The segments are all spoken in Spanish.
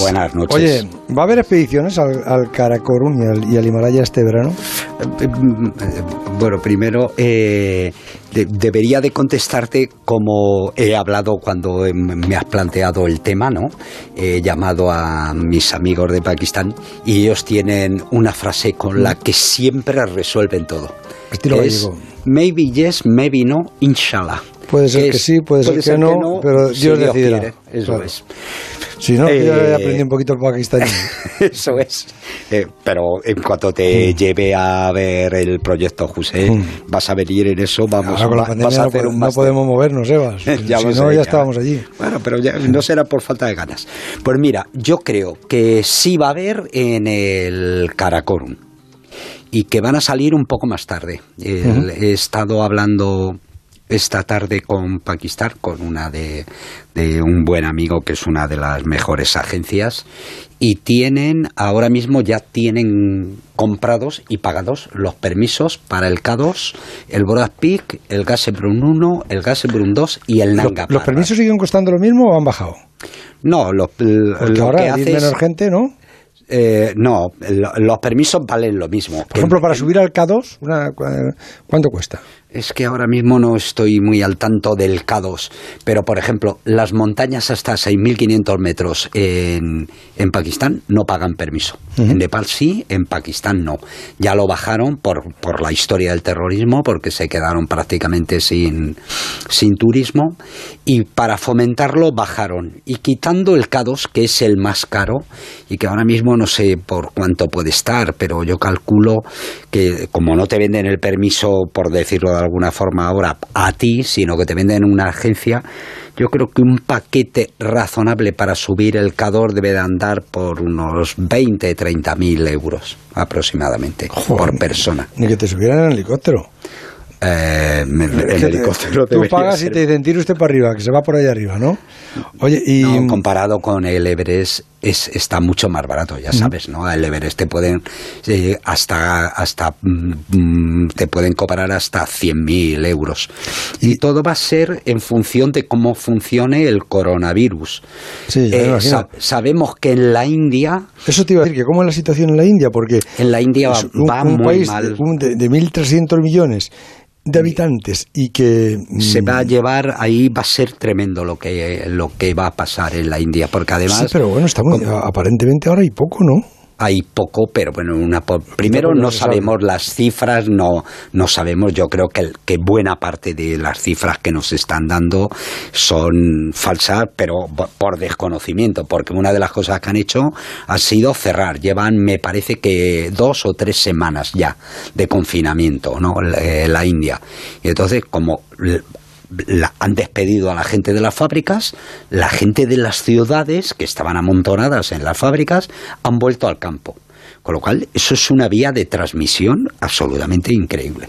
Buenas noches. Oye, ¿va a haber expediciones al, al Karakorum y al, y al Himalaya este verano? Eh, Bueno, primero eh, de- debería de contestarte como he hablado cuando em, me has planteado el tema, ¿no? He llamado a mis amigos de Pakistán y ellos tienen una frase con la que siempre resuelven todo. Estilo es maybe yes, maybe no, inshallah. Puede ser que sí, puede ser que no, pero si Dios decidirá. quiere, Eso Claro. es. Si no, yo Eh, he aprendido un poquito el pakistaní. Eso es. Eh, pero en cuanto te lleve a ver el proyecto José, Mm. vas a venir en eso, vamos, Ahora con la va- pandemia vas a hacer un no podemos movernos, Evas. Ya si no, sé, ya estábamos allí. Bueno, pero ya no será por falta de ganas. Pues mira, yo creo que sí va a haber en el Karakorum y que van a salir un poco más tarde. El- He estado hablando esta tarde con Pakistán, con una de, de un buen amigo que es una de las mejores agencias y tienen, ahora mismo ya tienen comprados y pagados los permisos para el K2, el Borat Peak, el Gasebrun 1, el Gasebrun 2 y el ¿Los, Nanga los permisos siguen costando lo mismo o han bajado? No, lo, lo ahora que hace menos gente, ¿no? eh, no, lo- los permisos valen lo mismo. Por ejemplo, para subir al K2, una, ¿cuánto cuesta? Es que ahora mismo no estoy muy al tanto del K2, pero por ejemplo, las montañas hasta 6.500 metros en, en Pakistán no pagan permiso. En Nepal sí, en Pakistán no. Ya lo bajaron por, por la historia del terrorismo, porque se quedaron prácticamente sin, sin turismo, y para fomentarlo bajaron. Y quitando el K2, que es el más caro, y que ahora mismo no sé por cuánto puede estar, pero yo calculo que como no te venden el permiso, por decirlo de alguna forma ahora, a ti, sino que te venden una agencia, yo creo que un paquete razonable para subir el K2 debe de andar por unos 20, 30 mil euros aproximadamente por persona. Ni que te subieran en helicóptero. Eh, me- el que te- helicóptero Tú pagas y ser- te dicen, tire usted para arriba, que se va por allá arriba, ¿no? Oye, y... No, comparado con el Everest es, está mucho más barato, ya sabes, ¿no? El Everest te pueden eh, hasta hasta mm, te pueden cobrar hasta 100.000 euros. Y todo va a ser en función de cómo funcione el coronavirus. Sí, Eh, imagino. sa- sabemos que en la India Eso te iba a decir, que cómo es la situación en la India, porque en la India va, un, va un muy país mal. de, de 1.300 millones de habitantes y que... se mm, va a llevar ahí va a ser tremendo lo que lo que va a pasar en la India porque además Sí, pero bueno, como- aparentemente ahora hay poco, ¿no? Hay poco, pero bueno, una po- primero no sabemos las cifras, no, no sabemos, yo creo que, el- que buena parte de las cifras que nos están dando son falsas, pero po- por desconocimiento, porque una de las cosas que han hecho ha sido cerrar, llevan, me parece que dos o tres semanas ya de confinamiento, ¿no? La, eh, la India. Y entonces, como la- han despedido a la gente de las fábricas, la gente de las ciudades que estaban amontonadas en las fábricas han vuelto al campo. Con lo cual, eso es una vía de transmisión absolutamente increíble.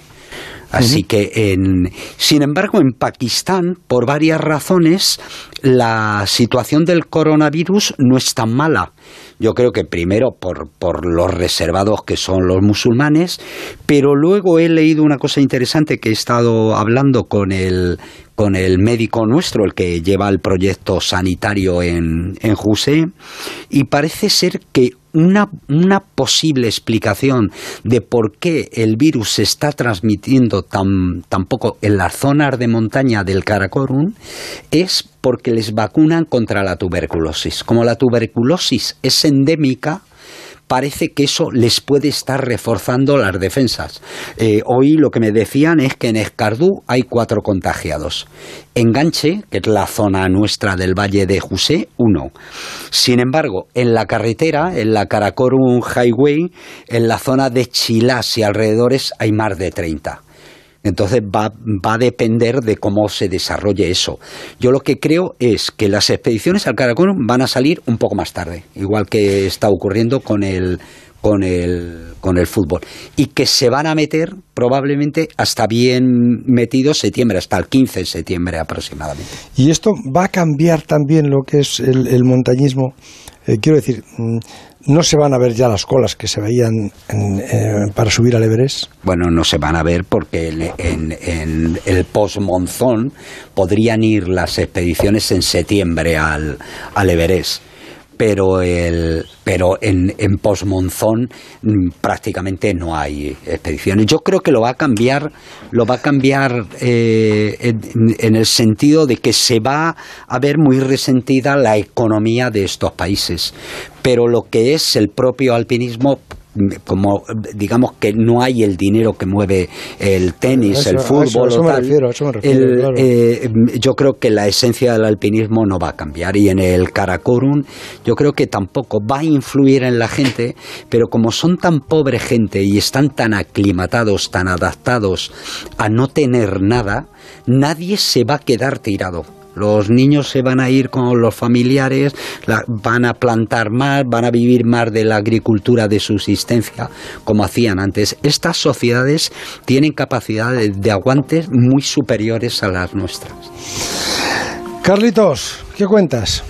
Así que, en, sin embargo, en Pakistán, por varias razones, la situación del coronavirus no es tan mala. Yo creo que primero por, por los reservados que son los musulmanes, pero luego he leído una cosa interesante que he estado hablando con el, con el médico nuestro, el que lleva el proyecto sanitario en, en y parece ser que una, una posible explicación de por qué el virus se está transmitiendo tan, tan poco en las zonas de montaña del Karakorum es porque les vacunan contra la tuberculosis. Como la tuberculosis es endémica, parece que eso les puede estar reforzando las defensas. Eh, hoy lo que me decían es que en Escardú hay cuatro contagiados. En Ganche, que es la zona nuestra del Valle de José, uno. Sin embargo, en la carretera, en la Karakorum Highway, en la zona de Chilas y alrededores hay más de 30. Entonces va, va a depender de cómo se desarrolle eso. Yo lo que creo es que las expediciones al Karakorum van a salir un poco más tarde, igual que está ocurriendo con el, con el, con el fútbol. Y que se van a meter probablemente hasta bien metido septiembre, hasta el 15 de septiembre aproximadamente. Y esto va a cambiar también lo que es el, el montañismo. Eh, quiero decir, mm, no se van a ver ya las colas que se veían en, eh, para subir al Everest. Bueno, no se van a ver porque en el post-monzón podrían ir las expediciones en septiembre al, al Everest. Pero el pero en, en posmonzón mm, prácticamente no hay expediciones. Yo creo que lo va a cambiar, lo va a cambiar eh, en, el sentido de que se va a ver muy resentida la economía de estos países. Pero lo que es el propio alpinismo como digamos que no hay el dinero que mueve el tenis, el fútbol yo creo que la esencia del alpinismo no va a cambiar. Y en el Karakorum yo creo que tampoco va a influir en la gente, pero como son tan pobre gente y están tan aclimatados, tan adaptados a no tener nada, nadie se va a quedar tirado los niños se van a ir con los familiares, van a plantar más, van a vivir más de la agricultura de subsistencia como hacían antes. Estas sociedades tienen capacidades de aguantes muy superiores a las nuestras. Carlitos, ¿qué cuentas? Pues